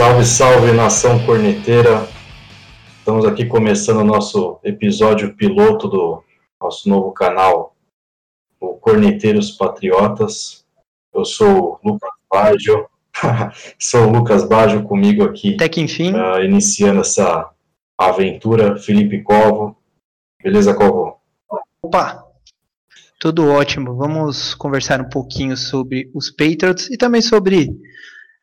Salve, salve nação corneteira! Estamos aqui começando o nosso episódio piloto do nosso novo canal, o Corneteiros Patriotas. Eu sou o Lucas Baggio, sou o Lucas Baggio comigo aqui. Até que enfim. Uh, iniciando essa aventura, Felipe Covo. Beleza, Covo? Opa! Tudo ótimo. Vamos conversar um pouquinho sobre os Patriots e também sobre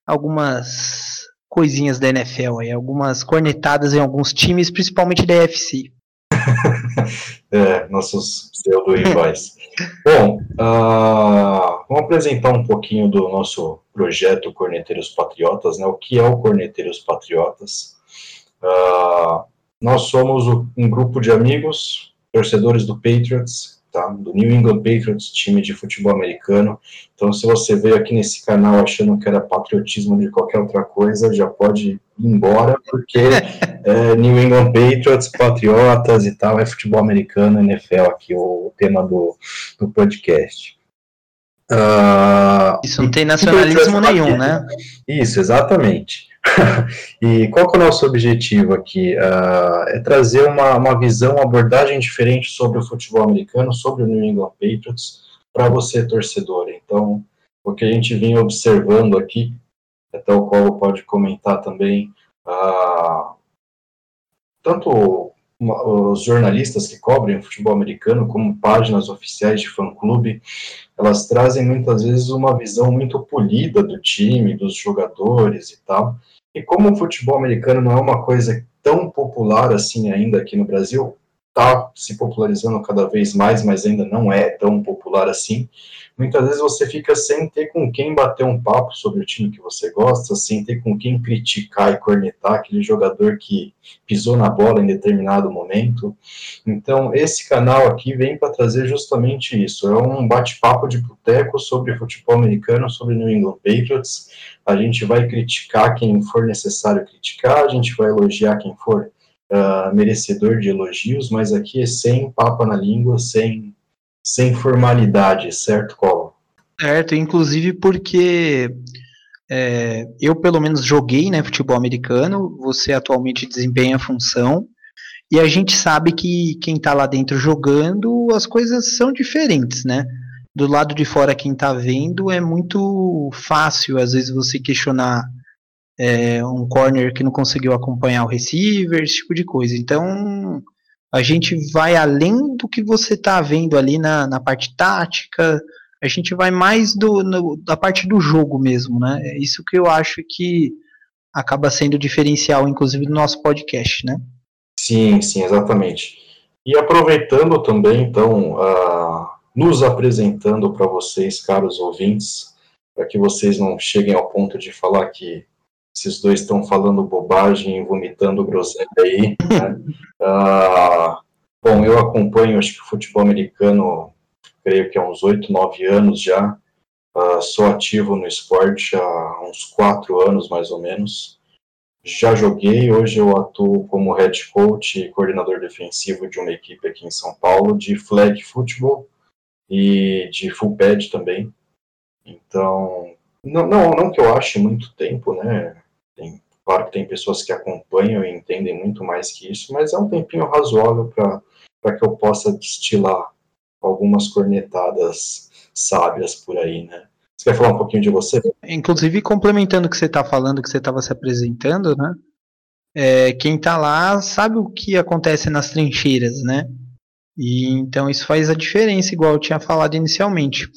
algumas coisinhas da NFL aí, algumas cornetadas em alguns times, principalmente da FC. é, nossos pseudo-rivais. Bom, uh, vamos apresentar um pouquinho do nosso projeto Corneteiros Patriotas, né? O que é o Corneteiros Patriotas? Uh, nós somos um grupo de amigos, torcedores do Patriots, tá? Do New England Patriots, time de futebol americano. Então, se você veio aqui nesse canal achando que era patriotismo de qualquer outra coisa, já pode ir embora, porque é, New England Patriots, Patriotas e tal, é futebol americano, NFL aqui, o, o tema do, do podcast. Uh, Isso não tem nacionalismo nenhum, né? Isso, exatamente. e qual que é o nosso objetivo aqui? Uh, é trazer uma, uma visão, uma abordagem diferente sobre o futebol americano, sobre o New England Patriots, para você, torcedor. Então, o que a gente vem observando aqui, até o Colo pode comentar também, uh, tanto os jornalistas que cobrem o futebol americano, como páginas oficiais de fã-clube, elas trazem muitas vezes uma visão muito polida do time, dos jogadores e tal, e como o futebol americano não é uma coisa tão popular assim ainda aqui no Brasil, está se popularizando cada vez mais, mas ainda não é tão popular assim. Muitas vezes você fica sem ter com quem bater um papo sobre o time que você gosta, sem ter com quem criticar e cornetar aquele jogador que pisou na bola em determinado momento. Então, esse canal aqui vem para trazer justamente isso. É um bate-papo de boteco sobre futebol americano, sobre New England Patriots. A gente vai criticar quem for necessário criticar, a gente vai elogiar quem for uh, merecedor de elogios, mas aqui é sem papa na língua, sem sem formalidade, certo, Colo? Certo, inclusive porque é, eu pelo menos joguei né, futebol americano, você atualmente desempenha a função, e a gente sabe que quem está lá dentro jogando, as coisas são diferentes, né? Do lado de fora, quem está vendo, é muito fácil, às vezes, você questionar é, um corner que não conseguiu acompanhar o receiver, esse tipo de coisa. Então, a gente vai além do que você está vendo ali na, na parte tática, a gente vai mais do, no, da parte do jogo mesmo, né? É isso que eu acho que acaba sendo diferencial, inclusive, do nosso podcast, né? Sim, sim, exatamente. E aproveitando também, então, uh, nos apresentando para vocês, caros ouvintes, para que vocês não cheguem ao ponto de falar que esses dois estão falando bobagem, vomitando groselha aí. Né? Uh, bom, eu acompanho, acho que o futebol americano, creio que há uns oito, nove anos já. Uh, sou ativo no esporte há uns quatro anos, mais ou menos. Já joguei, hoje eu atuo como head coach e coordenador defensivo de uma equipe aqui em São Paulo, de flag football e de full pad também. Então, não, não, não que eu ache muito tempo, né? Tem, claro que tem pessoas que acompanham e entendem muito mais que isso, mas é um tempinho razoável para que eu possa destilar algumas cornetadas sábias por aí, né? Você quer falar um pouquinho de você? Inclusive, complementando o que você está falando, que você estava se apresentando, né? É, quem está lá sabe o que acontece nas trincheiras, né? E então isso faz a diferença, igual eu tinha falado inicialmente.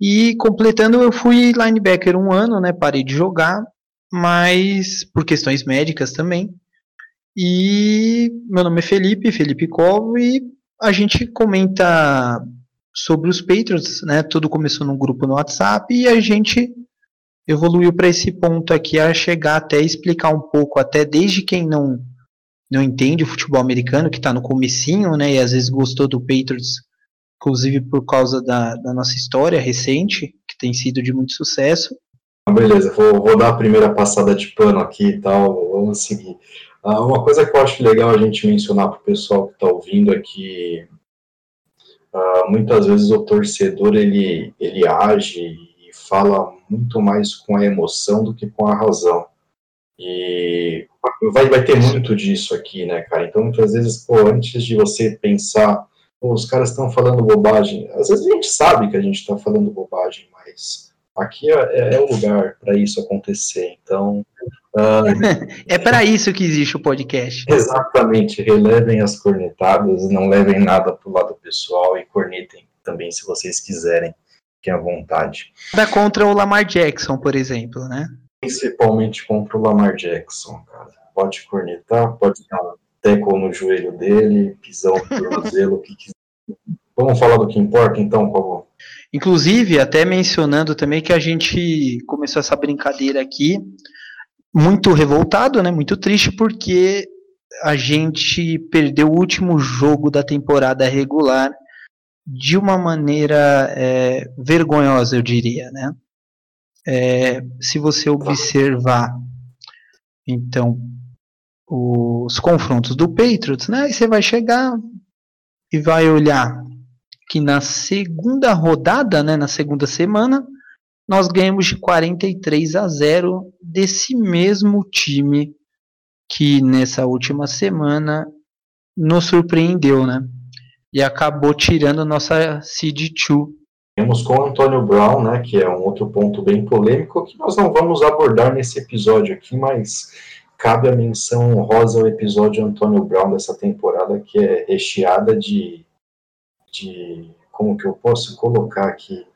E completando, eu fui linebacker um ano, né? Parei de jogar mas por questões médicas também. E meu nome é Felipe, Felipe Covo, e a gente comenta sobre os Patriots, né? Tudo começou num grupo no WhatsApp e a gente evoluiu para esse ponto aqui a chegar até explicar um pouco, até desde quem não não entende o futebol americano, que está no comecinho, né? E às vezes gostou do Patriots, inclusive por causa da, da nossa história recente, que tem sido de muito sucesso Beleza, vou, vou, dar a primeira passada de pano aqui e tal, vamos seguir. Uh, uma coisa que eu acho legal a gente mencionar para o pessoal que está ouvindo é que uh, muitas vezes o torcedor ele, ele age e fala muito mais com a emoção do que com a razão. E vai, vai ter muito disso aqui, né, cara? Então, muitas vezes, pô, antes de você pensar, pô, os caras estão falando bobagem, às vezes a gente sabe que a gente está falando bobagem, mas aqui é, é o lugar para isso acontecer. Então. Uh, é para isso que existe o podcast. Exatamente. Relevem as cornetadas, não levem nada pro lado pessoal e cornetem também se vocês quiserem, que à vontade. Nada contra o Lamar Jackson, por exemplo, né? Principalmente contra o Lamar Jackson, cara. Pode cornetar, pode dar um teco no joelho dele, pisão no tornozelo, o que quiser. Vamos falar do que importa, então, por favor. Inclusive, até mencionando também que a gente começou essa brincadeira aqui muito revoltado, né? Muito triste porque a gente perdeu o último jogo da temporada regular de uma maneira é, vergonhosa, eu diria, né? É, se você observar, então, os confrontos do Patriots, né? Você vai chegar e vai olhar que na segunda rodada, né, na segunda semana, nós ganhamos de 43 a 0 desse mesmo time que nessa última semana nos surpreendeu, né? E acabou tirando nossa seed 2. Temos com o Antônio Brown, né, que é um outro ponto bem polêmico que nós não vamos abordar nesse episódio aqui, mas cabe a menção honrosa ao episódio Antônio Brown dessa temporada, que é recheada de, de como que eu posso colocar aqui,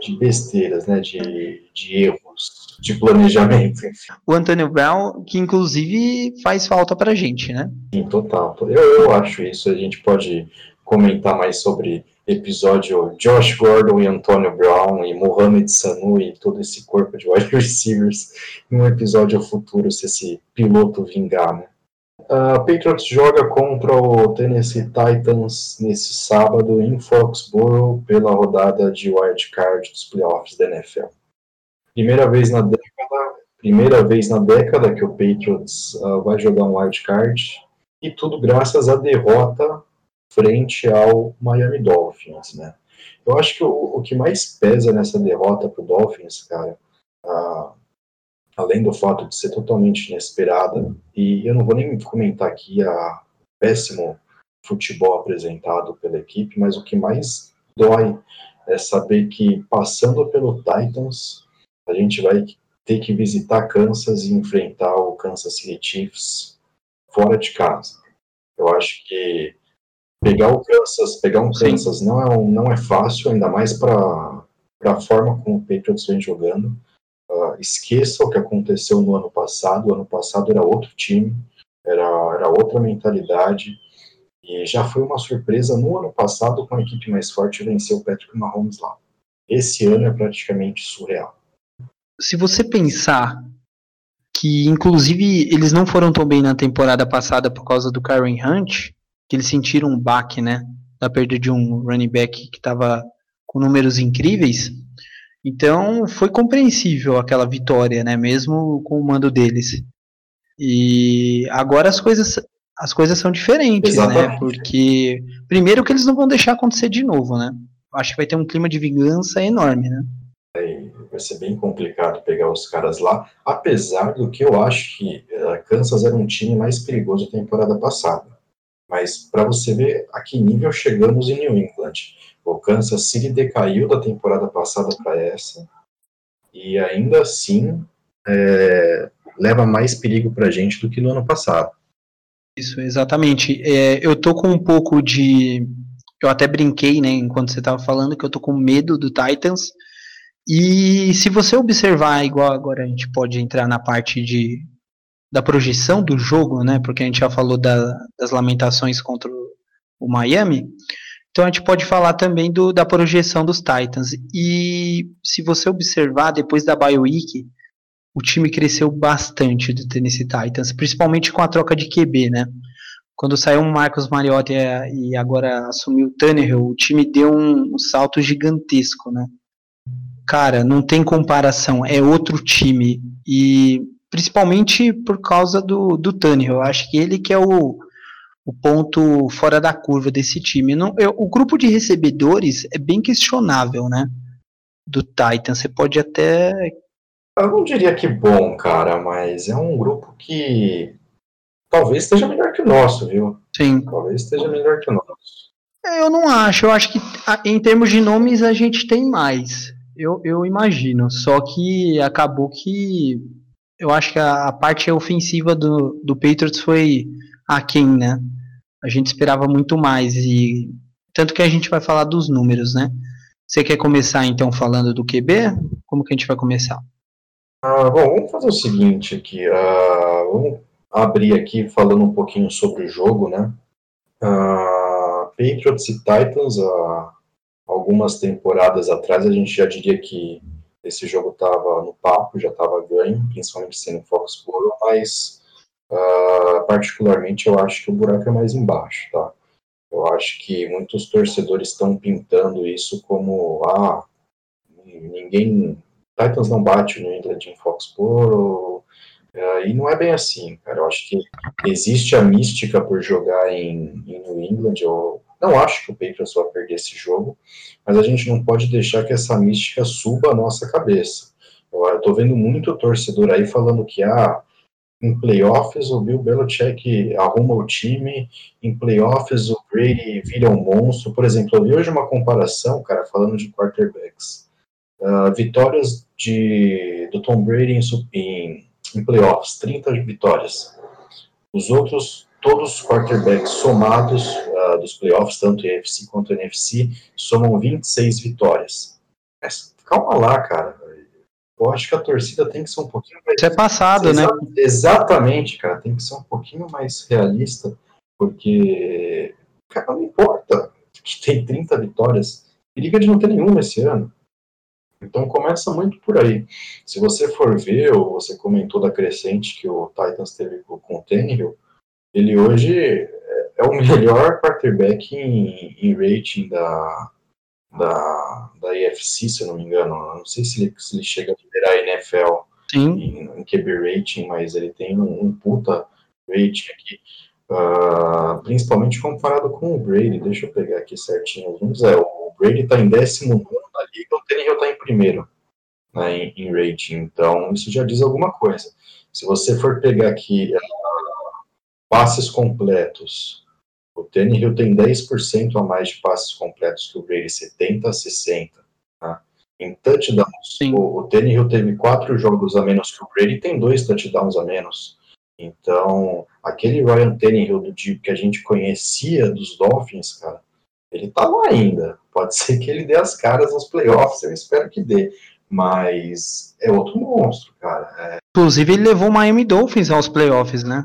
de besteiras, né, de, de erros, de planejamento. O Antônio Brown, que inclusive faz falta pra gente, né? Sim, total. Eu, eu acho isso, a gente pode comentar mais sobre episódio Josh Gordon e Antônio Brown e Mohamed Sanu e todo esse corpo de wide receivers em um episódio futuro, se esse piloto vingar, né? Uh, Patriots joga contra o Tennessee Titans nesse sábado em Foxborough pela rodada de wild card dos playoffs da NFL. Primeira vez na década, primeira vez na década que o Patriots uh, vai jogar um wild card e tudo graças à derrota frente ao Miami Dolphins, né? Eu acho que o, o que mais pesa nessa derrota para o Dolphins, cara, uh, além do fato de ser totalmente inesperada, e eu não vou nem comentar aqui a péssimo futebol apresentado pela equipe, mas o que mais dói é saber que passando pelo Titans, a gente vai ter que visitar Kansas e enfrentar o Kansas City Chiefs fora de casa. Eu acho que pegar o Kansas, pegar um Kansas não é, não é fácil, ainda mais para a forma como o Patriots vem jogando. Esqueça o que aconteceu no ano passado. O ano passado era outro time, era, era outra mentalidade. E já foi uma surpresa no ano passado com a equipe mais forte vencer o Patrick Mahomes lá. Esse ano é praticamente surreal. Se você pensar que, inclusive, eles não foram tão bem na temporada passada por causa do Karen Hunt, que eles sentiram um baque, né? Da perda de um running back que estava com números incríveis. Então foi compreensível aquela vitória, né? Mesmo com o mando deles. E agora as coisas as coisas são diferentes, né? Exatamente. né? Porque primeiro que eles não vão deixar acontecer de novo, né? Acho que vai ter um clima de vingança enorme, né? vai ser bem complicado pegar os caras lá, apesar do que eu acho que uh, Kansas era um time mais perigoso da temporada passada. Mas para você ver a que nível chegamos em New England. O Kansas City decaiu da temporada passada para essa e ainda assim é, leva mais perigo para a gente do que no ano passado. Isso, exatamente. É, eu tô com um pouco de. Eu até brinquei, né, enquanto você estava falando, que eu tô com medo do Titans. E se você observar, igual agora a gente pode entrar na parte de, da projeção do jogo, né, porque a gente já falou da, das lamentações contra o Miami. Então a gente pode falar também do, da projeção dos Titans. E se você observar, depois da bye week, o time cresceu bastante do Tennessee Titans, principalmente com a troca de QB, né? Quando saiu o Marcos Mariota e, agora assumiu o Tannehill, o time deu um, um salto gigantesco, né? Cara, não tem comparação, é outro time. E principalmente por causa do, do Tannehill, eu acho que ele que é o, o ponto fora da curva desse time. Não, eu, o grupo de recebedores é bem questionável, né? Do Titan. Você pode até Eu não diria que bom, cara, mas é um grupo que talvez esteja melhor que o nosso, viu? Sim. Talvez esteja melhor que o nosso. É, eu não acho. Eu acho que em termos de nomes a gente tem mais. Eu, eu imagino. Só que acabou que eu acho que a, a parte ofensiva do, do Patriots foi aquém, né? A gente esperava muito mais e tanto que a gente vai falar dos números, né? Você quer começar então falando do QB? Como que a gente vai começar? Ah, bom, vamos fazer o seguinte aqui. Uh, vamos abrir aqui falando um pouquinho sobre o jogo, né? Uh, Patriots e Titans, algumas temporadas atrás, a gente já diria que esse jogo estava no papo, já estava ganho, principalmente sendo Foxborough, mas uh, particularmente eu acho que o buraco é mais embaixo, tá? Eu acho que muitos torcedores estão pintando isso como, ah, ninguém, Titans não bate no England em Foxborough, uh, e não é bem assim, cara. Eu acho que existe a mística por jogar em, em New England, eu não acho que o Patriots vai perder esse jogo, mas a gente não pode deixar que essa mística suba a nossa cabeça. Eu estou vendo muito torcedor aí falando que, ah, em playoffs o Bill Belichick arruma o time, em playoffs o Brady vira um monstro. Por exemplo, eu vi hoje uma comparação, cara, falando de quarterbacks. Uh, vitórias de, do Tom Brady em, em, em playoffs, 30 vitórias. Os outros, todos os quarterbacks somados uh, dos playoffs, tanto EFC quanto NFC, somam 26 vitórias. Mas calma lá, cara eu acho que a torcida tem que ser um pouquinho mais. Isso é passado, né? Exatamente, cara. Tem que ser um pouquinho mais realista, porque, cara, não importa que tem 30 vitórias. Periga de não ter nenhuma esse ano. Então começa muito por aí. Se você for ver, ou você comentou da crescente que o Titans teve com o Tannehill, ele hoje é o melhor quarterback em, em rating da, da, da EFC, se eu não me engano. Eu não sei se ele, se ele chega a liderar a NFL em, em QB rating, mas ele tem um, um puta rating aqui. Uh, principalmente comparado com o Brady. Deixa eu pegar aqui certinho os números. É, o Brady está em 19 na liga, o Tannehill está em primeiro né, em, em, rating. Então, isso já diz alguma coisa. Se você for pegar aqui uh, passes completos, o Tannehill tem 10% a mais de passes completos que o Brady, 70 a 60. Tá? Em touchdowns, o, o Tannehill teve quatro jogos a menos que o Brady, tem dois touchdowns a menos. Então, aquele Ryan Tannehill do tipo que a gente conhecia dos Dolphins, cara, ele tá lá ainda. Pode ser que ele dê as caras nos playoffs, eu espero que dê. Mas é outro monstro, cara. É... Inclusive, ele levou o Miami Dolphins aos playoffs, né?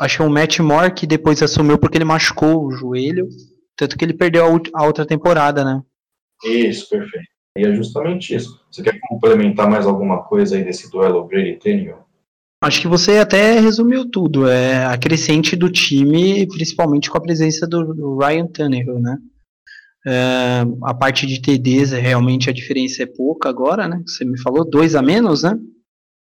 Acho que é o Matt Moore que depois assumiu porque ele machucou o joelho. Tanto que ele perdeu a, outra temporada, né? Isso, perfeito. E é justamente isso. Você quer complementar mais alguma coisa aí desse duelo Brady Tannehill? Acho que você até resumiu tudo. É a crescente do time, principalmente com a presença do, do Ryan Tannehill, né? É, a parte de TDs, realmente a diferença é pouca agora, né? Você me falou, dois a menos, né?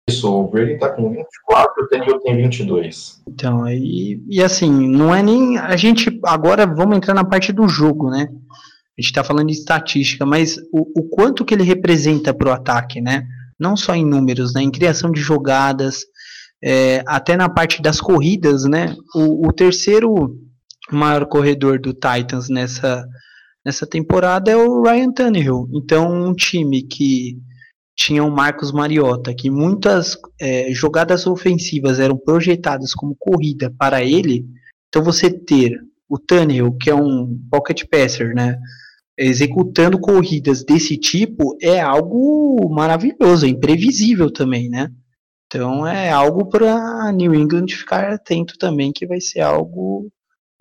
Isso, o Brady tá com 24, o Tannehill tem 22. Então, e, e assim, não é nem. A gente. Agora vamos entrar na parte do jogo, né? A gente tá falando de estatística, mas o, o quanto que ele representa pro ataque, né? Não só em números, né? Em criação de jogadas, é, até na parte das corridas, né? O, o terceiro maior corredor do Titans nessa, nessa temporada é o Ryan Tannehill. Então, um time que tinha o Marcos Mariota, que muitas é, jogadas ofensivas eram projetadas como corrida para ele, então você ter o Tannehill, que é um pocket passer, né, executando corridas desse tipo é algo maravilhoso, é imprevisível também, né? Então é algo para New England ficar atento também, que vai ser algo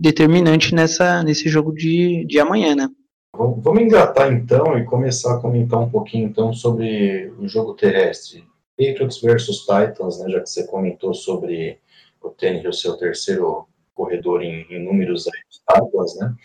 determinante nessa, nesse jogo de, de amanhã, né? Vamos engatar então e começar a comentar um pouquinho então sobre o jogo terrestre. Patriots versus Titans, né, já que você comentou sobre o Tannehill ser o terceiro corredor em, em números aí dos Titans, né?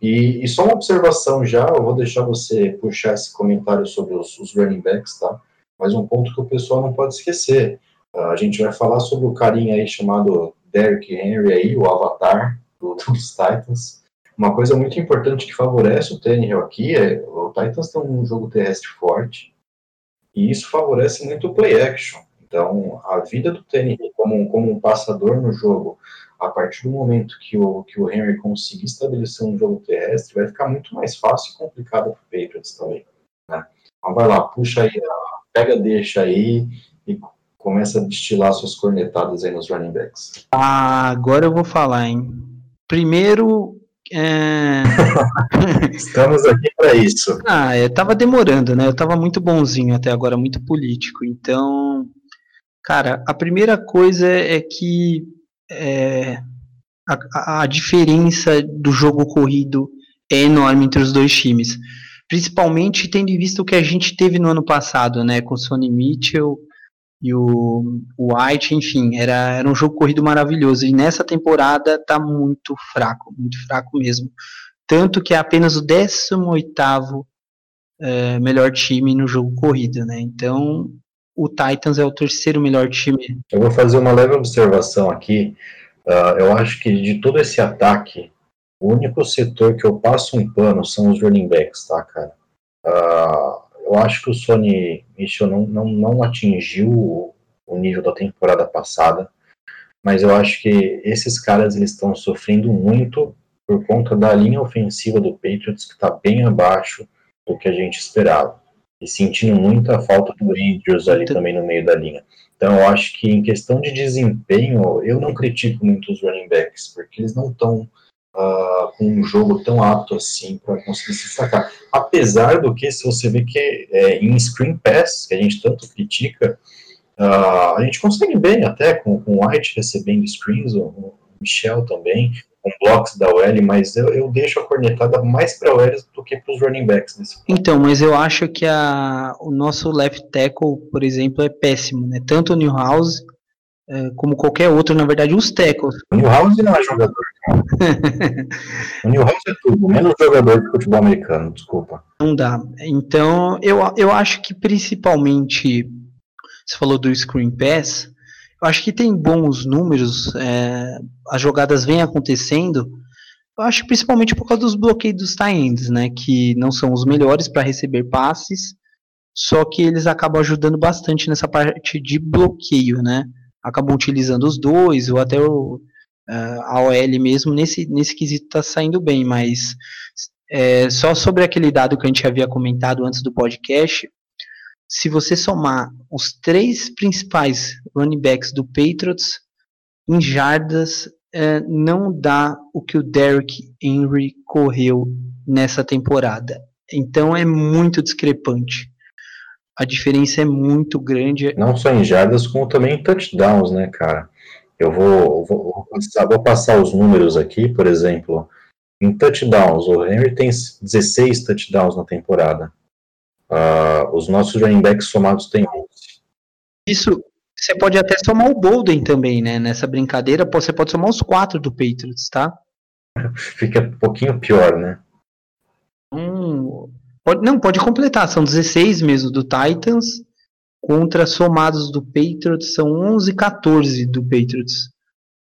E, e, só uma observação já, eu vou deixar você puxar esse comentário sobre os, os running backs, tá? Mas um ponto que o pessoal não pode esquecer. a gente vai falar sobre o carinha aí chamado Derrick Henry aí, o avatar do, dos Titans. Uma coisa muito importante que favorece o Tannehill aqui é o Titans tem um jogo terrestre forte. E isso favorece muito o play action. Então, a vida do Tênis como, como um passador no jogo, a partir do momento que o, que o Henry conseguir estabelecer um jogo terrestre, vai ficar muito mais fácil e complicado para o Patriots também. Né? Então, vai lá, puxa aí, pega, deixa aí e começa a destilar suas cornetadas aí nos running backs. Ah, agora eu vou falar, hein? Primeiro, é... Estamos aqui para isso. Ah, eu tava demorando, né? Eu tava muito bonzinho até agora, muito político. Então, Cara, a primeira coisa é que é, a, a, diferença do jogo corrido é enorme entre os dois times. Principalmente tendo em vista o que a gente teve no ano passado, né? Com o Sonny Mitchell e o, o White, enfim, era, era um jogo corrido maravilhoso. E nessa temporada tá muito fraco, muito fraco mesmo. Tanto que é apenas o 18 é, melhor time no jogo corrido, né? Então o Titans é o terceiro melhor time. Eu vou fazer uma leve observação aqui. Uh, eu acho que de todo esse ataque, o único setor que eu passo um pano são os running backs, tá, cara? Uh, eu acho que o Sony Mitchell não, não, não atingiu o, o nível da temporada passada, mas eu acho que esses caras eles estão sofrendo muito por conta da linha ofensiva do Patriots, que está bem abaixo do que a gente esperava e sentindo muita falta do Andrews ali também no meio da linha. Então, eu acho que em questão de desempenho, eu não critico muito os running backs, porque eles não estão uh, com um jogo tão apto assim para conseguir se destacar. Apesar do que, se você vê que é, em screen pass, que a gente tanto critica, uh, a gente consegue bem até com, com o White recebendo screens, o, Michel também com blocos da OL, mas eu, eu deixo a cornetada mais para OL do que para os running backs. Nesse ponto. Então, mas eu acho que a, o nosso left tackle, por exemplo, é péssimo, né? Tanto o Newhouse é, como qualquer outro, na verdade, os tackles. O Newhouse não é jogador. o Newhouse é tudo, menos jogador de futebol americano, desculpa. Não dá. Então, eu, eu acho que principalmente, você falou do screen pass, eu acho que tem bons números, é, as jogadas vêm acontecendo. Eu acho principalmente por causa dos bloqueios dos tight né, que não são os melhores para receber passes, só que eles acabam ajudando bastante nessa parte de bloqueio, né? Acabam utilizando os dois ou até o, uh, a OL mesmo nesse nesse quesito está saindo bem, mas é, só sobre aquele dado que a gente havia comentado antes do podcast, se você somar os três principais running backs do Patriots em jardas, é, não dá o que o Derrick Henry correu nessa temporada. Então é muito discrepante. A diferença é muito grande. Não só em jardas, como também em touchdowns, né, cara? Eu vou, vou, vou, passar, vou passar os números aqui, por exemplo. Em touchdowns, o Henry tem 16 touchdowns na temporada. Uh, os nossos running backs somados têm 11. Isso, você pode até somar o Bolden também, né? Nessa brincadeira, você pode somar os quatro do Patriots, tá? Fica um pouquinho pior, né? Hum, pode, não, pode completar. São 16 mesmo do Titans. Contra somados do Patriots, são 11 14 do Patriots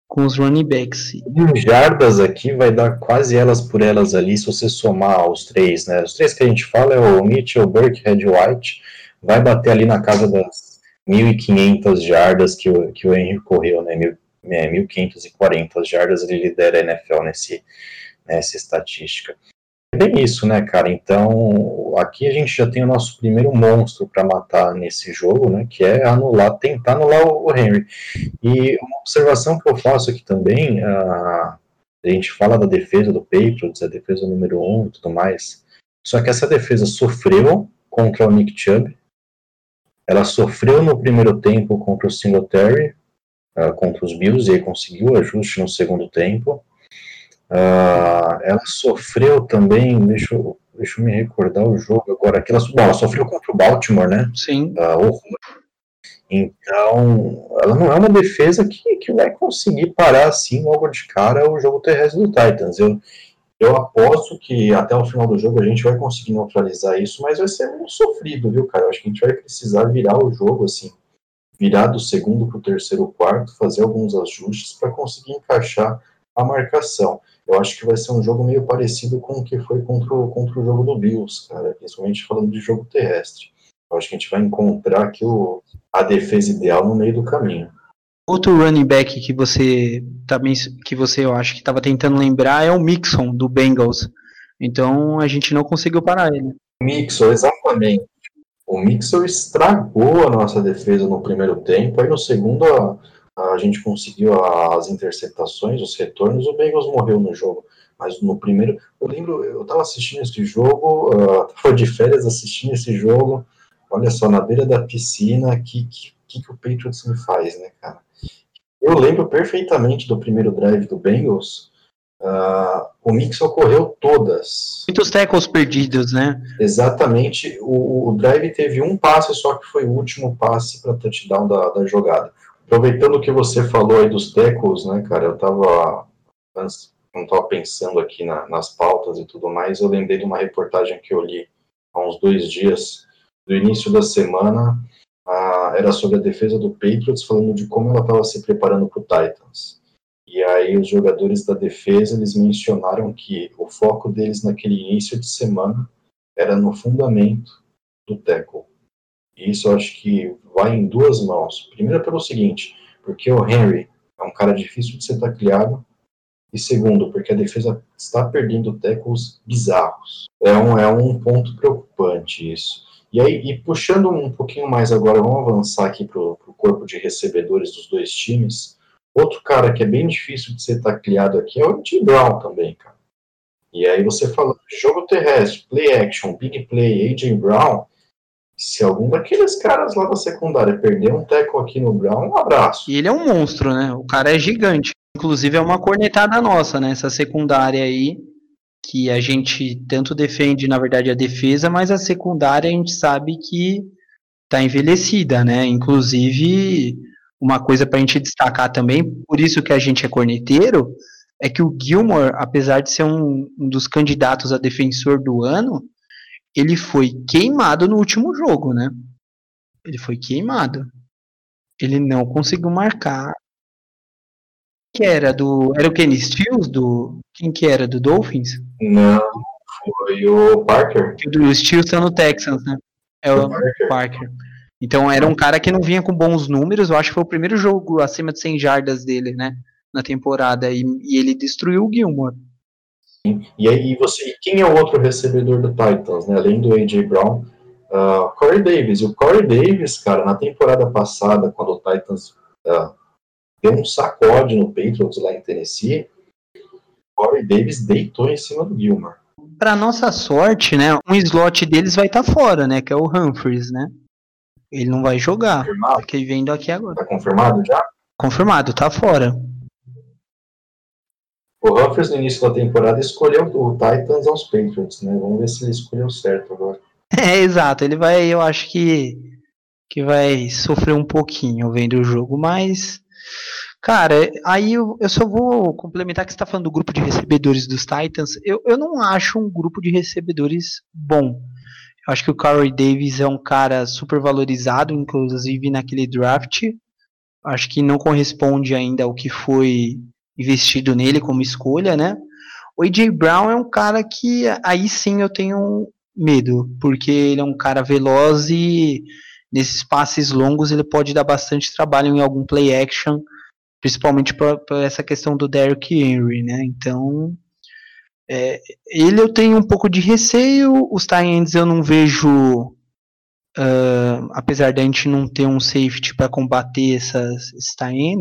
com os running backs. Em jardas aqui vai dar quase elas por elas ali, se você somar os três, né? Os três que a gente fala é o Mitchell, Burke, Red White, vai bater ali na casa das 1.500 jardas que o, que o Henry correu, né? Mil, é, 1.540 jardas, ele lidera a NFL nesse, nessa estatística bem isso, né, cara? Então, aqui a gente já tem o nosso primeiro monstro para matar nesse jogo, né, que é anular, tentar anular o Henry. E uma observação que eu faço aqui também, a, a gente fala da defesa do Patriots, a defesa número um e tudo mais, só que essa defesa sofreu contra o Nick Chubb, ela sofreu no primeiro tempo contra o Singletary, uh, contra os Bills, e aí conseguiu ajuste no segundo tempo, Uh, ela sofreu também, deixa eu, deixa eu me recordar o jogo agora, que ela, bom, ela sofreu contra o Baltimore, né? Sim. Uh, então, ela não é uma defesa que, que vai conseguir parar assim logo de cara o jogo terrestre do Titans. Eu, eu aposto que até o final do jogo a gente vai conseguir neutralizar isso, mas vai ser muito sofrido, viu, cara? Eu acho que a gente vai precisar virar o jogo assim, virar do segundo para o terceiro quarto, fazer alguns ajustes para conseguir encaixar a marcação eu acho que vai ser um jogo meio parecido com o que foi contra o, contra o jogo do Bills, cara, principalmente falando de jogo terrestre. Eu acho que a gente vai encontrar aqui o, a defesa ideal no meio do caminho. Outro running back que você também que você eu acho que estava tentando lembrar é o Mixon do Bengals. Então a gente não conseguiu parar ele. Mixon, exatamente. O Mixon estragou a nossa defesa no primeiro tempo, aí no segundo a, a gente conseguiu as interceptações, os retornos, o Bengals morreu no jogo. Mas no primeiro, eu lembro, eu estava assistindo esse jogo, uh, de férias assistindo esse jogo, olha só, na beira da piscina, que que, que, que o Patriots me faz, né, cara? Eu lembro perfeitamente do primeiro drive do Bengals, uh, o Mix ocorreu todas. Muitos tackles perdidos, né? Exatamente, o, o, drive teve um passe só que foi o último passe para touchdown da, da jogada. Aproveitando o que você falou aí dos tackles, né, cara, eu tava não estava pensando aqui na, nas pautas e tudo mais, eu lembrei de uma reportagem que eu li há uns dois dias, do início da semana, a, era sobre a defesa do Patriots, falando de como ela estava se preparando para o Titans. E aí os jogadores da defesa, eles mencionaram que o foco deles naquele início de semana era no fundamento do tackle. E isso eu acho que vai em duas mãos. Primeiro pelo seguinte, porque o Henry é um cara difícil de ser tacleado, e segundo, porque a defesa está perdendo tackles bizarros. É um, é um ponto preocupante isso. E aí, e puxando um pouquinho mais agora, vamos avançar aqui para o corpo de recebedores dos dois times. Outro cara que é bem difícil de ser tacleado aqui é o T. Brown também, cara. E aí você de jogo terrestre, play action, big play, AJ Brown, se algum daqueles caras lá da secundária perder um tackle aqui no Brown, um abraço. E ele é um monstro, né? O cara é gigante. Inclusive é uma cornetada nossa, né? Essa secundária aí, que a gente tanto defende, na verdade, a defesa, mas a secundária a gente sabe que tá envelhecida, né? Inclusive, uma coisa para a gente destacar também, por isso que a gente é corneteiro, é que o Gilmore, apesar de ser um, um dos candidatos a defensor do ano, ele foi queimado no último jogo, né? Ele foi queimado. Ele não conseguiu marcar que era? Do, era o Kenny Stills? Do, quem que era? Do Dolphins? Não, foi o Parker. O Stills tá no Texans, né? É o, o Parker. Parker. Então era um cara que não vinha com bons números. Eu acho que foi o primeiro jogo acima de 100 jardas dele, né? Na temporada. E, e ele destruiu o Gilmore. E aí você, quem é o outro recebedor do Titans, né? Além do AJ Brown, uh, Corey Davis. E o Corey Davis, cara, na temporada passada, quando o Titans uh, deu um sacode no Patriots lá em Tennessee, Corey Davis deitou em cima do Gilmore. Para nossa sorte, né, um slot deles vai estar tá fora, né, que é o Humphries, né? Ele não vai jogar. Confirmado? Que vendo aqui agora. Tá confirmado já? Confirmado, tá fora. O Humphries no início da temporada escolheu o Titans aos Patriots, né? Vamos ver se ele escolheu certo agora. É, exato. Ele vai, eu acho que que vai sofrer um pouquinho vendo o jogo, mas Cara, aí eu, eu só vou complementar que você está falando do grupo de recebedores dos Titans. Eu, eu não acho um grupo de recebedores bom. Eu acho que o Corey Davis é um cara super valorizado, inclusive naquele draft. Acho que não corresponde ainda ao que foi investido nele como escolha, né? O AJ Brown é um cara que aí sim eu tenho medo, porque ele é um cara veloz e nesses passes longos ele pode dar bastante trabalho em algum play action principalmente por, essa questão do Derrick Henry, né? Então, é, ele eu tenho um pouco de receio, os tie eu não vejo, uh, apesar de a gente não ter um safety para combater essas tie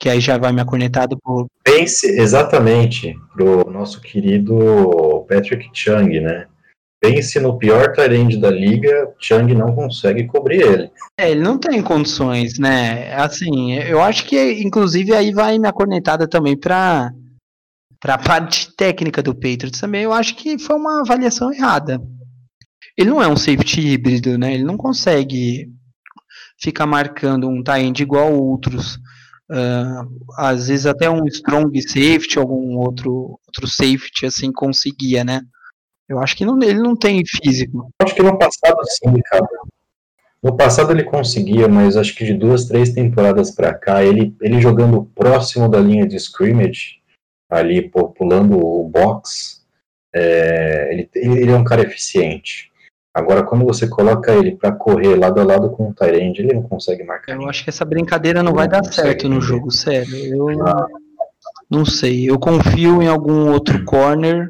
que aí já vai me acornetado por... Pense exatamente pro nosso querido Patrick Chung, né? pense no pior Tyrande da liga, Chang não consegue cobrir ele. É, ele não tem condições, né? Assim, eu acho que, inclusive, aí vai minha cornetada também para para a parte técnica do Patriots também. Eu acho que foi uma avaliação errada. Ele não é um safety híbrido, né? Ele não consegue ficar marcando um tight igual outros. Uh, às vezes até um strong safety, algum outro outro safety assim conseguia, né? Eu acho que não, ele não tem físico. Acho que no passado sim, cara. No passado ele conseguia, mas acho que de duas, três temporadas para cá, ele, ele jogando próximo da linha de scrimmage, ali pulando o box, é, ele, ele é um cara eficiente. Agora, quando você coloca ele para correr lado a lado com o Tyrande, ele não consegue marcar. Eu acho que essa brincadeira não, não vai dar certo no jogo, sério. Eu ah. não sei. Eu confio em algum outro corner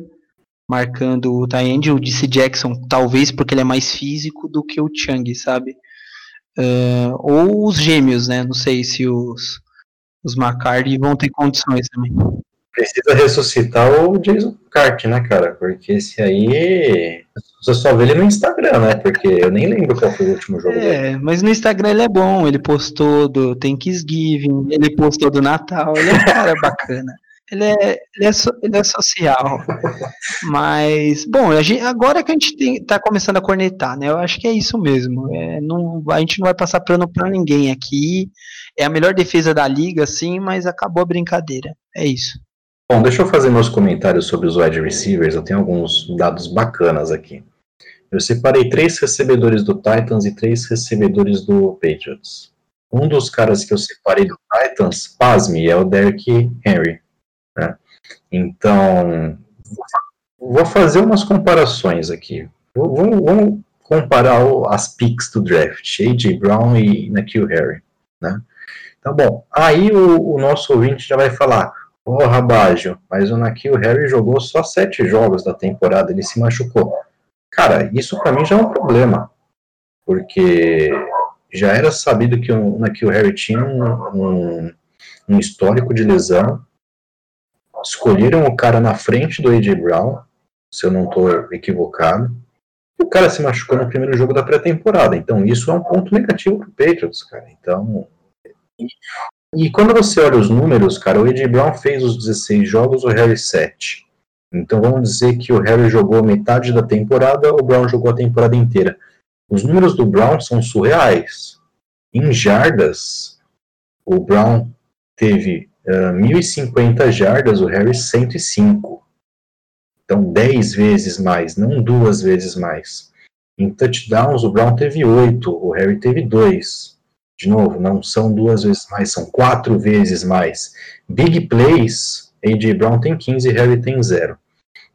marcando o Tyrande, o DC Jackson, talvez porque ele é mais físico do que o Chang, sabe? Uh, ou os gêmeos, né? Não sei se os, os McCarthy vão ter condições também. Precisa ressuscitar o Jason Carter, né, cara? Porque esse aí. Você só vê ele no Instagram, né? Porque eu nem lembro qual foi o último jogo é, dele. mas no Instagram ele é bom. Ele postou do Thanksgiving, ele postou do Natal. Ele é um cara bacana. Ele é, ele é, so, ele é social. Mas, bom, gente, agora que a gente tem, tá começando a cornetar, né? Eu acho que é isso mesmo. É, não, a gente não vai passar plano para ninguém aqui. É a melhor defesa da liga, sim, mas acabou a brincadeira. É isso. Bom, deixa eu fazer meus comentários sobre os wide receivers. Eu tenho alguns dados bacanas aqui. Eu separei três recebedores do Titans e três recebedores do Patriots. Um dos caras que eu separei do Titans, pasme, é o Derrick Henry. Né? Então, vou fazer umas comparações aqui. Vamos, vamos comparar as picks do draft, A.J. Brown e Nakil Harry. Né? Então, bom, aí o, o nosso ouvinte já vai falar, ô oh, Rabaggio, mas o Nakil Harry jogou só sete jogos da temporada, ele se machucou. Cara, isso para mim já é um problema, porque já era sabido que o Nakil Harry tinha um, um, um histórico de lesão, escolheram o cara na frente do A.J. Brown, se eu não estou equivocado, e o cara se machucou no primeiro jogo da pré-temporada. Então, isso é um ponto negativo para o Patriots, cara. Então. E, e, quando você olha os números, cara, o A.J. Brown fez os 16 jogos, o Harry 7. Então, vamos dizer que o Harry jogou metade da temporada, o Brown jogou a temporada inteira. Os números do Brown são surreais. Em jardas, o Brown teve 1.050 ah, jardas, o Harry 105. Então, 10 vezes mais, não duas vezes mais. Em touchdowns, o Brown teve 8, o Harry teve 2. De novo, não são duas vezes mais, são quatro vezes mais. Big plays, A.J. Brown tem 15 Harry tem 0.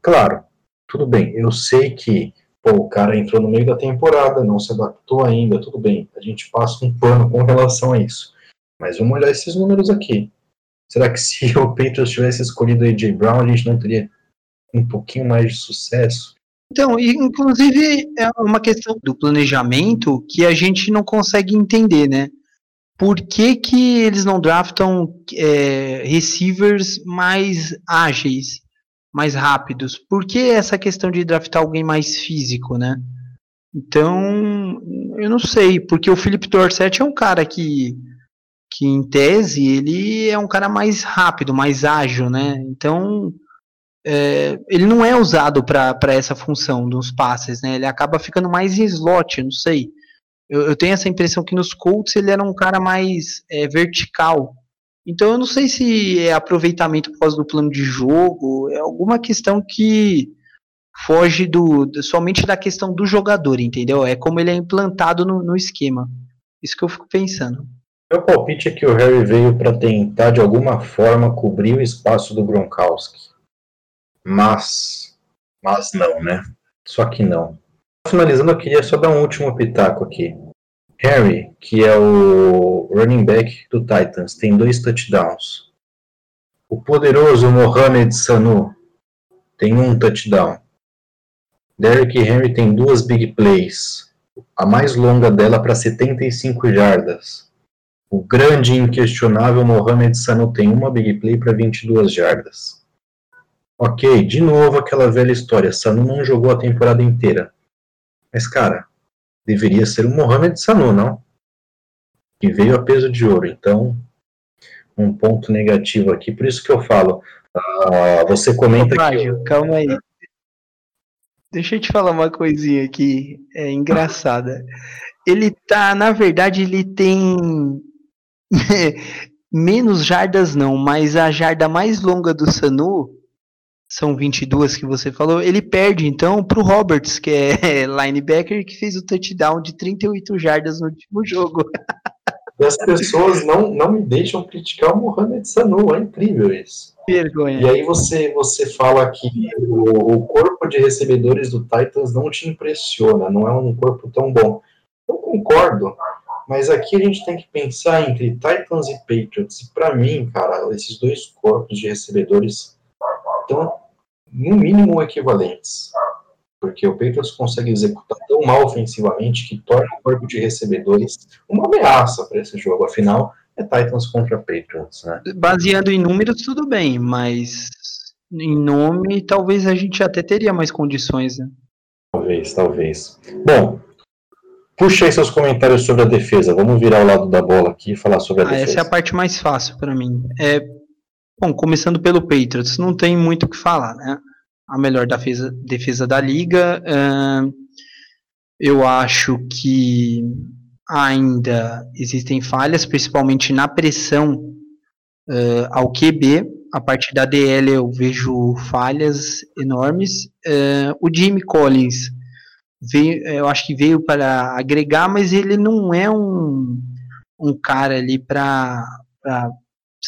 Claro, tudo bem, eu sei que pô, o cara entrou no meio da temporada, não se adaptou ainda, tudo bem, a gente passa um pano com relação a isso. Mas vamos olhar esses números aqui. Será que se o Patriots tivesse escolhido o A.J. Brown, a gente não teria um pouquinho mais de sucesso? Então, inclusive é uma questão do planejamento que a gente não consegue entender, né? Por que, que eles não draftam é, receivers mais ágeis, mais rápidos? Por que essa questão de draftar alguém mais físico, né? Então, eu não sei, porque o Felipe Dorset é um cara que que em tese ele é um cara mais rápido, mais ágil, né? Então é, ele não é usado para essa função dos passes, né? Ele acaba ficando mais em slot, não sei. Eu, eu, tenho essa impressão que nos Colts ele era um cara mais é, vertical. Então eu não sei se é aproveitamento por causa do plano de jogo, é alguma questão que foge do, somente da questão do jogador, entendeu? É como ele é implantado no, no esquema. Isso que eu fico pensando. Meu palpite é que o Harry veio para tentar de alguma forma cobrir o espaço do Gronkowski. Mas, mas não, né? Só que não. Finalizando, eu queria só dar um último pitaco aqui. Harry, que é o running back do Titans, tem dois touchdowns. O poderoso Mohamed Sanu tem um touchdown. Derrick Henry tem duas big plays. A mais longa dela para 75 jardas. O grande e inquestionável Mohamed Sanu tem uma big play para 22 jardas. Ok, de novo aquela velha história. Sanu não jogou a temporada inteira. Mas, cara, deveria ser o Mohamed Sanu, não? Que veio a peso de ouro. Então, um ponto negativo aqui. Por isso que eu falo. Uh, você comenta Ô, que. Calma aí. Deixa eu te falar uma coisinha aqui, é engraçada. Ele tá, na verdade, ele tem Menos jardas não, mas a jarda mais longa do Sanu, são 22 que você falou, ele perde então pro Roberts, que é linebacker, que fez o touchdown de 38 jardas no último jogo. E as pessoas não, não me deixam criticar o Mohamed Sanu, é incrível isso. Vergonha. E aí você, você fala que o, o corpo de recebedores do Titans não te impressiona, não é um corpo tão bom. Eu concordo, mas aqui a gente tem que pensar entre Titans e Patriots. E para mim, cara, esses dois corpos de recebedores estão no mínimo equivalentes. Porque o Patriots consegue executar tão mal ofensivamente que torna o corpo de recebedores uma ameaça para esse jogo. Afinal, é Titans contra Patriots, né? Baseando em números, tudo bem, mas em nome, talvez a gente até teria mais condições, né? Talvez, talvez. Bom, puxa aí seus comentários sobre a defesa. Vamos virar o lado da bola aqui e falar sobre a ah, defesa. Essa é a parte mais fácil para mim. É, bom, começando pelo Patriots, não tem muito o que falar, né? A melhor defesa, defesa da liga. Uh, eu acho que ainda existem falhas, principalmente na pressão uh, ao QB. A partir da DL eu vejo falhas enormes. Uh, o Jimmy Collins, veio, eu acho que veio para agregar, mas ele não é um, um cara ali para,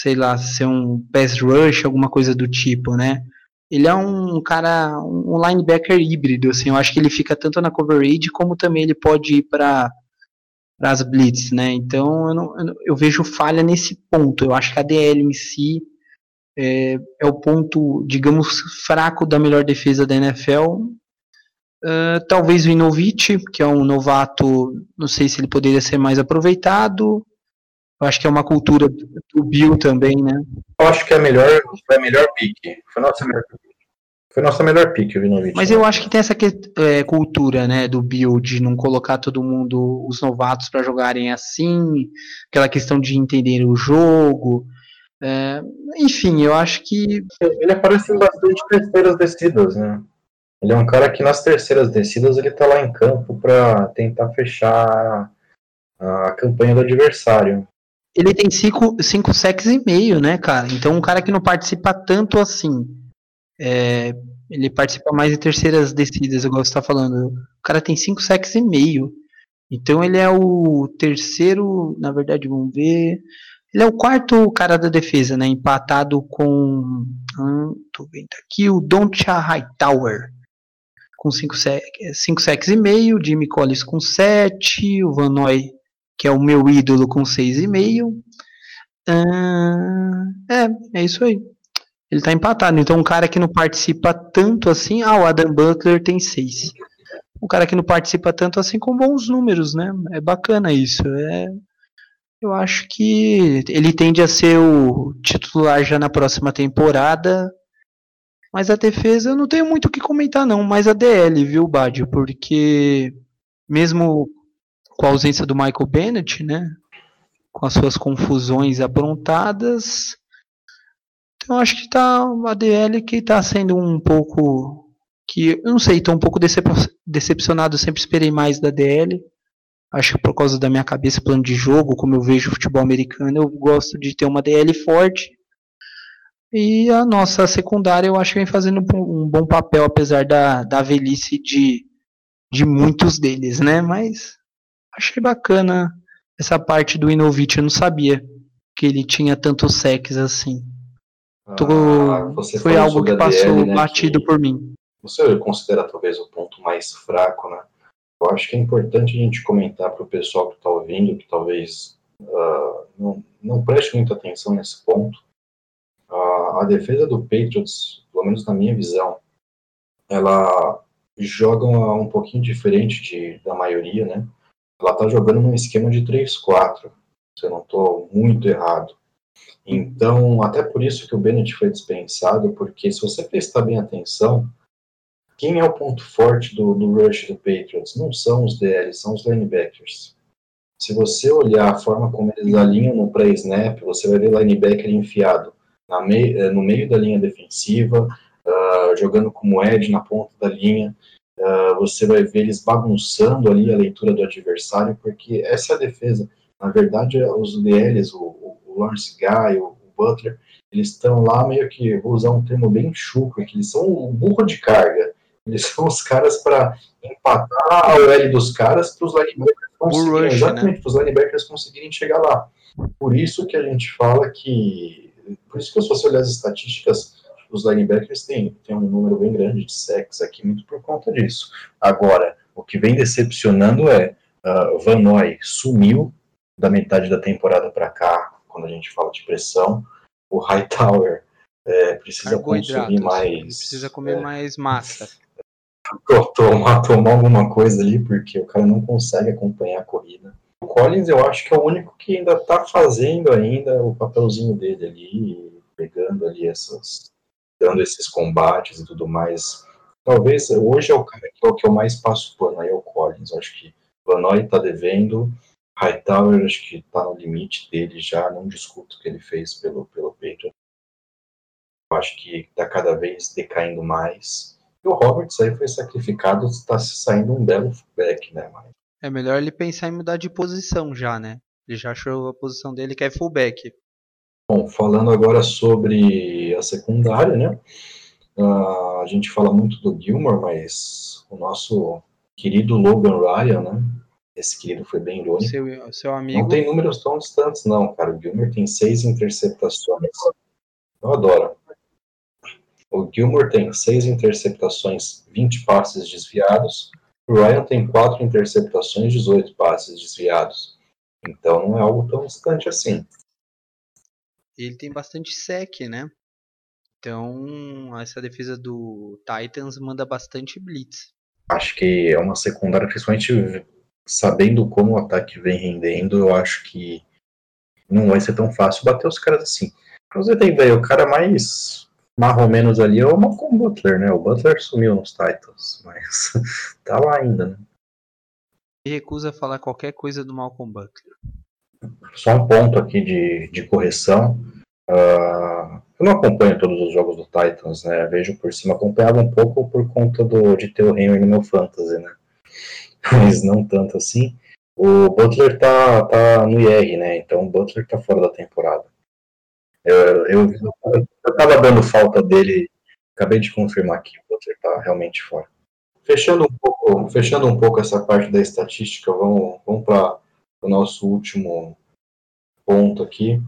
sei lá, ser um pass rush, alguma coisa do tipo, né? Ele é um cara, um linebacker híbrido, assim, eu acho que ele fica tanto na coverage como também ele pode ir para as blitz, né? Então eu, não, eu, vejo falha nesse ponto. Eu acho que a DL em si é, é o ponto, digamos, fraco da melhor defesa da NFL. Uh, talvez o Inovich, que é um novato, não sei se ele poderia ser mais aproveitado. Eu acho que é uma cultura do Bill também, né? Eu acho que é a melhor, foi a melhor pick. Foi nossa melhor foi nossa melhor o Vinovich. Mas eu acho que tem essa é, cultura, né, do Bill de não colocar todo mundo, os novatos, para jogarem assim, aquela questão de entender o jogo. É, enfim, eu acho que. Ele aparece em bastante terceiras descidas, né? Ele é um cara que nas terceiras descidas ele tá lá em campo para tentar fechar a campanha do adversário. Ele tem cinco, cinco sacks e meio, né, cara? Então um cara que não participa tanto assim é, ele participa mais de terceiras descidas, igual você está falando. O cara tem 5 sacks e meio. Então ele é o terceiro, na verdade, vamos ver. Ele é o quarto cara da defesa, né? Empatado com. Hum, tô vendo aqui, o Doncha Hightower. Com 5 sacks e meio, Jimmy Collins com 7, o Van Noy, que é o meu ídolo, com 6,5. Uh, é, é isso aí. Ele tá empatado. Então, um cara que não participa tanto assim. Ah, o Adam Butler tem seis. Um cara que não participa tanto assim com bons números, né? É bacana isso. É, eu acho que ele tende a ser o titular já na próxima temporada. Mas a defesa eu não tenho muito o que comentar, não. Mas a DL, viu, Badio? Porque mesmo com a ausência do Michael Bennett, né? Com as suas confusões aprontadas, eu acho que tá a DL que tá sendo um pouco que eu não sei, tô um pouco decep decepcionado, sempre esperei mais da DL. Acho que por causa da minha cabeça, plano de jogo, como eu vejo futebol americano, eu gosto de ter uma DL forte. E a nossa secundária eu acho que vem fazendo um bom papel, apesar da, da velhice de, de muitos deles, né? Mas achei bacana essa parte do Inovich, eu não sabia que ele tinha tantos secs assim. Ah, foi algo que passou DL, né, batido que por mim. Você considera talvez o ponto mais fraco, né? Eu acho que é importante a gente comentar para o pessoal que está ouvindo, que talvez uh, não, não preste muita atenção nesse ponto. Uh, a defesa do Patriots, pelo menos na minha visão, ela joga um, um pouquinho diferente de, da maioria, né? Ela está jogando num esquema de 3-4, se eu não estou muito errado. Então, até por isso que o Bennett foi dispensado, porque se você prestar bem atenção, quem é o ponto forte do, do rush do Patriots? Não são os DLs, são os linebackers. Se você olhar a forma como eles alinham no pré-snap, você vai ver linebacker enfiado mei eh, no meio da linha defensiva, uh, jogando como edge na ponta da linha. Uh, você vai ver eles bagunçando ali a leitura do adversário, porque essa é a defesa. Na verdade, os DLs, o, Lawrence Guy, o, o Butler, eles estão lá meio que, vou usar um termo bem chuco aqui, eles são o burro de carga. Eles são os caras para empatar a OL dos caras para os linebackers conseguirem, rush, né? exatamente, né? os linebackers conseguirem chegar lá. Por isso que a gente fala que, por isso que se você olhar as estatísticas, os linebackers têm, têm um número bem grande de sacks aqui, muito por conta disso. Agora, o que vem decepcionando é uh, Van Noy sumiu da metade da temporada para cá, quando a gente fala de pressão. O Hightower é, precisa consumir mais. Precisa comer é, mais massa. Tomar, tomar alguma coisa ali, porque o cara não consegue acompanhar a corrida. O Collins, eu acho que é o único que ainda está fazendo ainda o papelzinho dele ali, pegando ali essas, dando esses combates e tudo mais. Talvez hoje é o cara que, é o que eu mais passo pano aí é o Collins. Eu acho que Vanoy está devendo, Hightower acho que está no limite dele já, não discuto o que ele fez pelo, pelo Patriot. Eu acho que está cada vez decaindo mais. E o Roberts aí foi sacrificado, está saindo um belo fullback, né? Mas... É melhor ele pensar em mudar de posição já, né? Ele já achou a posição dele que é fullback. Bom, falando agora sobre a secundária, né? Uh, a gente fala muito do Gilmore, mas o nosso querido Logan Ryan, né? Esse querido foi bem irônico. Seu, seu amigo. Não tem números tão distantes, não, cara. O Gilmore tem seis interceptações. Eu adoro. O Gilmore tem seis interceptações, 20 passes desviados. O Ryan tem quatro interceptações, 18 passes desviados. Então não é algo tão distante assim. Ele tem bastante sec, né? Então, essa defesa do Titans manda bastante blitz. Acho que é uma secundária, principalmente sabendo como o ataque vem rendendo, eu acho que não vai ser tão fácil bater os caras assim. Você tem, velho, o cara mais marrom menos ali é o Malcolm Butler, né? O Butler sumiu nos Titans, mas tá lá ainda, né? E recusa falar qualquer coisa do Malcolm Butler. Só um ponto aqui de, de correção. Uh, eu não acompanho todos os jogos do Titans, né? Vejo por cima, acompanhava um pouco por conta do, de ter o Henry no meu fantasy, né? Mas não tanto assim. O Butler tá, tá no IR, né? Então o Butler tá fora da temporada. Eu, eu, eu tava dando falta dele, acabei de confirmar que o Butler tá realmente fora. Fechando um pouco, fechando um pouco essa parte da estatística, vamos, vamos para o nosso último ponto aqui,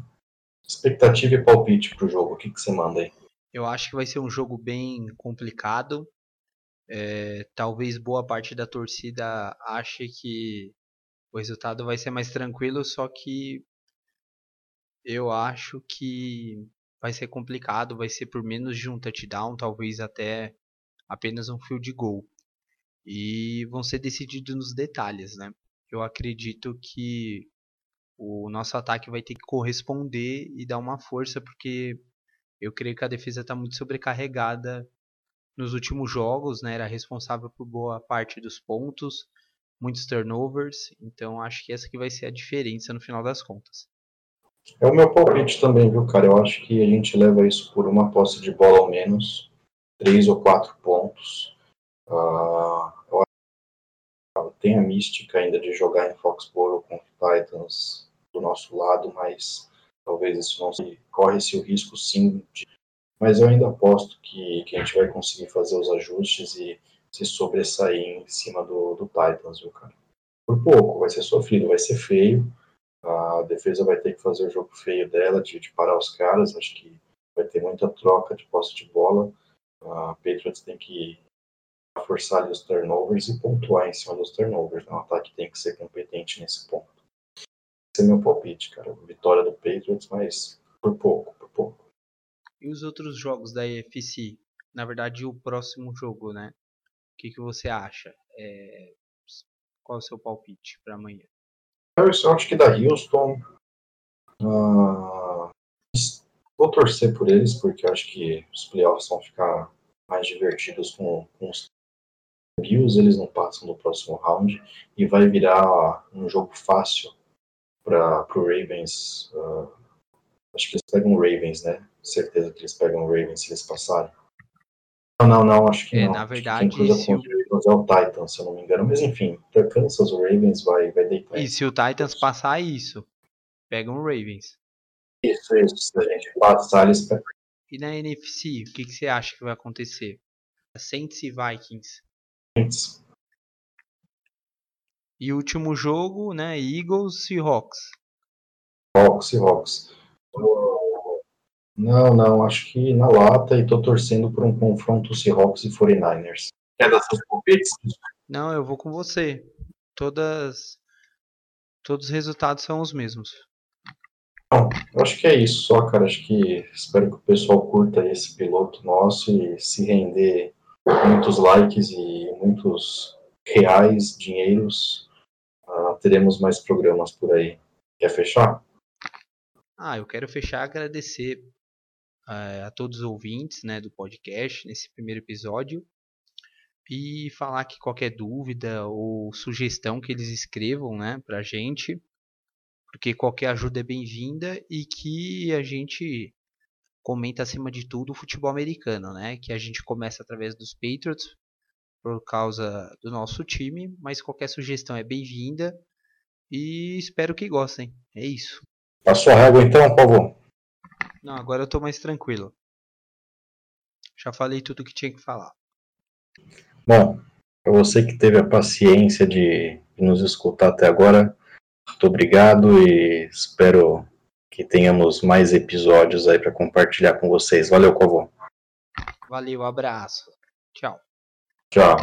Expectativa e palpite para o jogo, o que, que você manda aí? Eu acho que vai ser um jogo bem complicado. É, talvez boa parte da torcida ache que o resultado vai ser mais tranquilo, só que eu acho que vai ser complicado, vai ser por menos de um touchdown, talvez até apenas um field goal. E vão ser decididos nos detalhes, né? Eu acredito que o nosso ataque vai ter que corresponder e dar uma força, porque eu creio que a defesa está muito sobrecarregada nos últimos jogos, né? Era responsável por boa parte dos pontos, muitos turnovers, então acho que essa que vai ser a diferença no final das contas. É o meu palpite também, viu, cara? Eu acho que a gente leva isso por uma posse de bola ao menos, três ou quatro pontos. Que tem a mística ainda de jogar em Foxborough com Titans do nosso lado, mas talvez isso não se corre-se o risco sim. De, mas eu ainda aposto que, que a gente vai conseguir fazer os ajustes e se sobressair em cima do, do Titans, viu, cara? Por pouco, vai ser sofrido, vai ser feio. A defesa vai ter que fazer o jogo feio dela, de, de parar os caras. Acho que vai ter muita troca de posse de bola. A Patriots tem que forçar ali os turnovers e pontuar em cima dos turnovers. O ataque tem que ser competente nesse ponto ser meu palpite, cara. Vitória do Patriots, mas por pouco, por pouco. E os outros jogos da EFC? Na verdade, o próximo jogo, né? O que, que você acha? É... Qual é o seu palpite para amanhã? Eu acho que da Houston. Uh... Vou torcer por eles, porque eu acho que os playoffs vão ficar mais divertidos com, com os Bills. Eles não passam no próximo round. E vai virar um jogo fácil para o Ravens. Uh, acho que eles pegam o Ravens, né? Certeza que eles pegam o Ravens se eles passarem. Não, não, não, acho que é, não. Na verdade, quem cruza o Ravens é o Titans, se eu não me engano. Mas enfim, para Kansas, o Ravens vai, vai deitar. E se o Titans passar isso, pegam o Ravens. Isso, isso. Se a gente passar, eles pegam. E na NFC, o que, que você acha que vai acontecer? Saints e Vikings. E último jogo, né? Eagles e Hawks. Hawks e Hawks. Não, não, acho que na lata e tô torcendo por um confronto Seahawks e 49ers. Quer dar seus palpites? Não, eu vou com você. Todas. Todos os resultados são os mesmos. Bom, eu acho que é isso só, cara. Acho que espero que o pessoal curta esse piloto nosso e se render muitos likes e muitos reais, dinheiros. Uh, teremos mais programas por aí. Quer fechar? Ah, eu quero fechar agradecer uh, a todos os ouvintes né, do podcast nesse primeiro episódio e falar que qualquer dúvida ou sugestão que eles escrevam né, para a gente porque qualquer ajuda é bem-vinda e que a gente comenta acima de tudo o futebol americano, né? Que a gente começa através dos Patriots por causa do nosso time, mas qualquer sugestão é bem-vinda e espero que gostem. É isso. Passou a régua então, Paulo? Não, agora eu tô mais tranquilo. Já falei tudo que tinha que falar. Bom, para você que teve a paciência de nos escutar até agora, muito obrigado e espero que tenhamos mais episódios aí para compartilhar com vocês. Valeu, Covô. Valeu, abraço. Tchau. Tchau.